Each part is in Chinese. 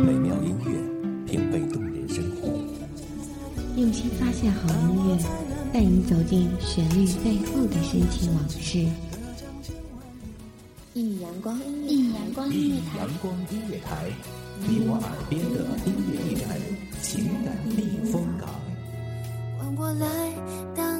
美妙音乐，品味动人生活。用心发现好音乐，带你走进旋律背后的深情往事。一米阳光，一米阳光音乐台，阳光音乐台，你我耳边的音乐驿站，情感避风港。换我来当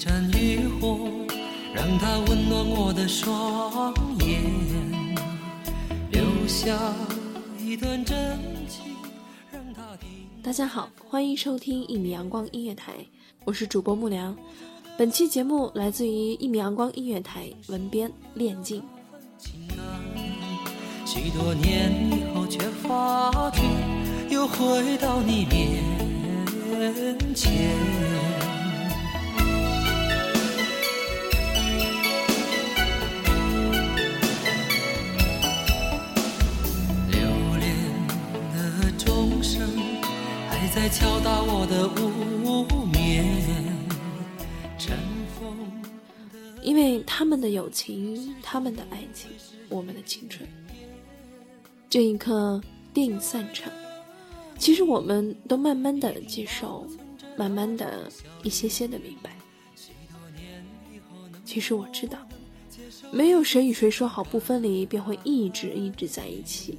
盏渔火，让它温暖我的双眼，留下一段真情，让它停。大家好，欢迎收听一米阳光音乐台，我是主播木良。本期节目来自于一米阳光音乐台，文编练静。许多年以后，却发觉又回到你面前。在敲打我的无眠，尘封。因为他们的友情，他们的爱情，我们的青春。这一刻，电影散场，其实我们都慢慢的接受，慢慢的一些些的明白。其实我知道，没有谁与谁说好不分离，便会一直一直在一起。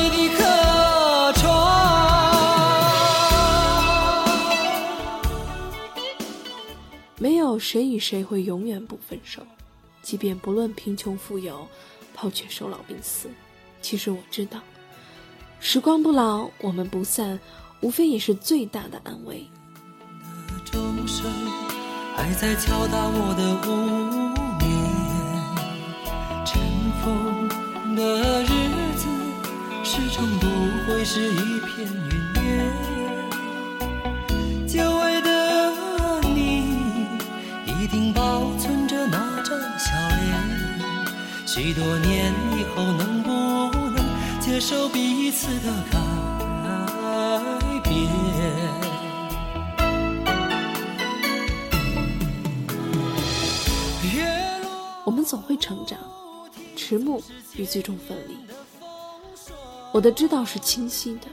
谁与谁会永远不分手，即便不论贫穷富有，抛却生老病死。其实我知道，时光不老，我们不散，无非也是最大的安慰。钟声还在敲打我的无眠，尘封的日子始终不会是一片云许多年以后，能不能接受彼此的改变？我们总会成长，迟暮与最终分离。我的知道是清晰的，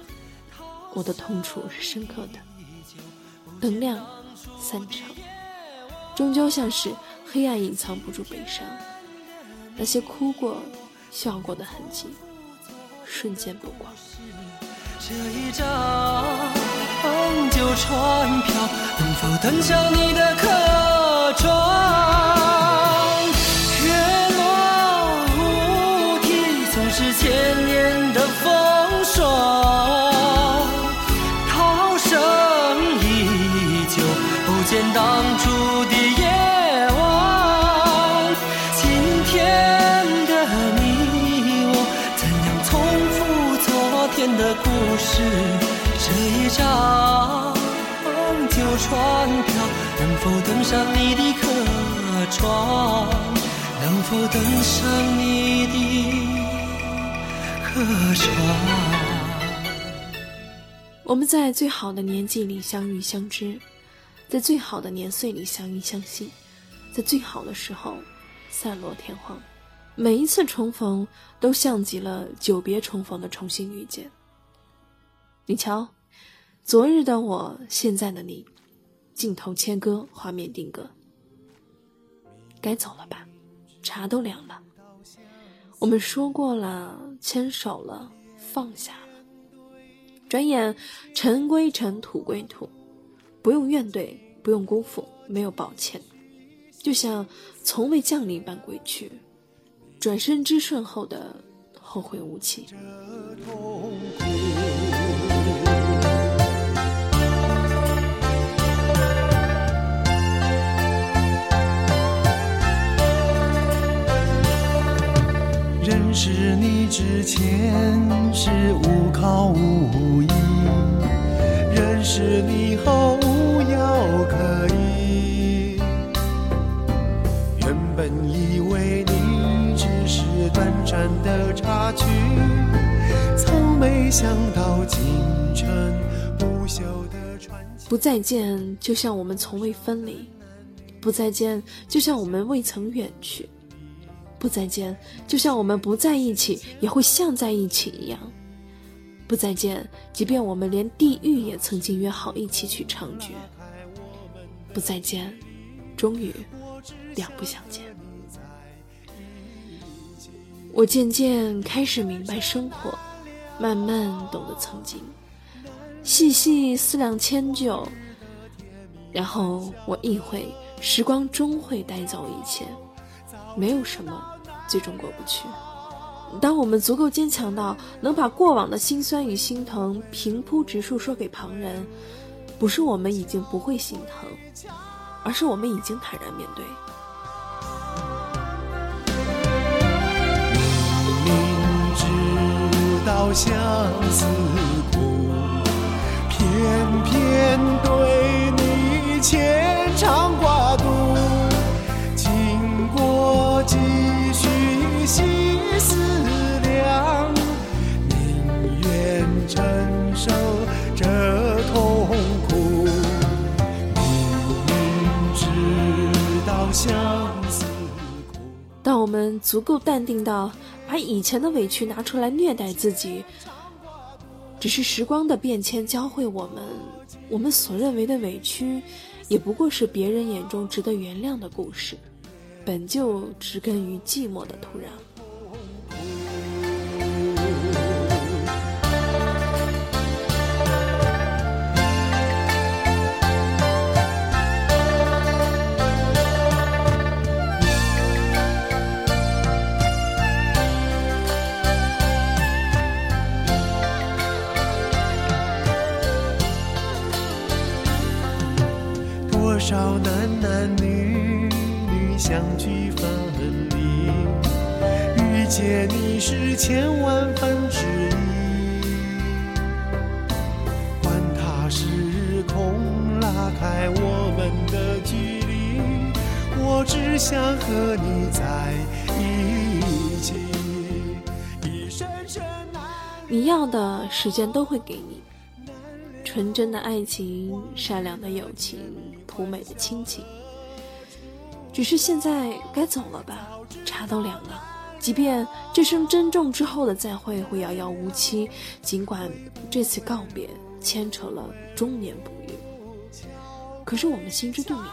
我的痛楚是深刻的。能量，散场，终究像是黑暗隐藏不住悲伤。那些哭过、笑过的痕迹，瞬间不光。这一张旧船票，能否登上你的客船？是？这一张旧船票，能否登上你的客船？能否登上你的客船？我们在最好的年纪里相遇相知，在最好的年岁里相依相惜，在最好的时候散落天荒。每一次重逢，都像极了久别重逢的重新遇见。你瞧，昨日的我，现在的你，镜头切割，画面定格。该走了吧，茶都凉了。我们说过了，牵手了，放下了。转眼尘归尘，土归土，不用怨怼，不用辜负，没有抱歉，就像从未降临般归去。转身之瞬后的后会无期。认识你之前是无靠无依，认识你后无药可医。短暂的插曲，从没想到竟成不朽的传奇。不再见，就像我们从未分离；不再见，就像我们未曾远去。不再见，就像我们不在一起也会像在一起一样。不再见，即便我们连地狱也曾经约好一起去唱绝。不再见，终于两不相见。我渐渐开始明白生活，慢慢懂得曾经，细细思量迁就，然后我意会时光终会带走一切。没有什么最终过不去。当我们足够坚强到能把过往的辛酸与心疼平铺直述说给旁人，不是我们已经不会心疼，而是我们已经坦然面对。知道相思苦，偏偏对你牵肠挂肚。经过几许细思量，宁愿承受这痛苦。明明知道相思苦。当我们足够淡定到把以前的委屈拿出来虐待自己，只是时光的变迁教会我们，我们所认为的委屈，也不过是别人眼中值得原谅的故事，本就植根于寂寞的土壤。遇见你是千万分之一。管他时空拉开我们的距离，我只想和你在一起。一生深难你要的时间都会给你，纯真的爱情、善良的友情、朴美的亲情。只是现在该走了吧，茶都凉了。即便这声珍重之后的再会会遥遥无期，尽管这次告别牵扯了终年不遇，可是我们心知肚明，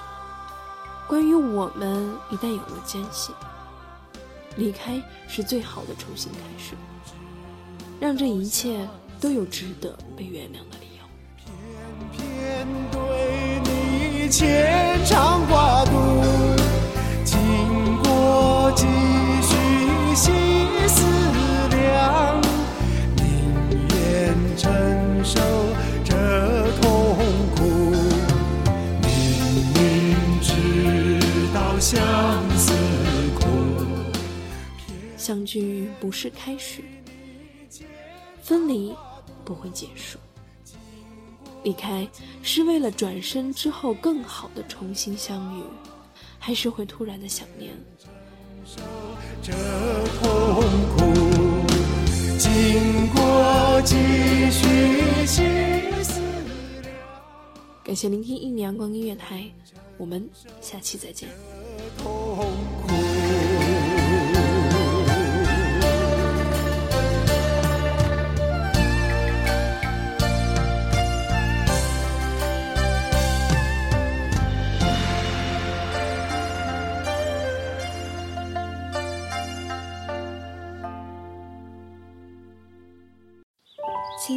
关于我们一旦有了间隙，离开是最好的重新开始。让这一切都有值得被原谅的理由。偏偏对你牵肠挂肚，相聚不是开始，分离不会结束。离开是为了转身之后更好的重新相遇，还是会突然的想念？这痛苦，经过几许心思。感谢聆听一米阳光音乐台，我们下期再见。痛苦。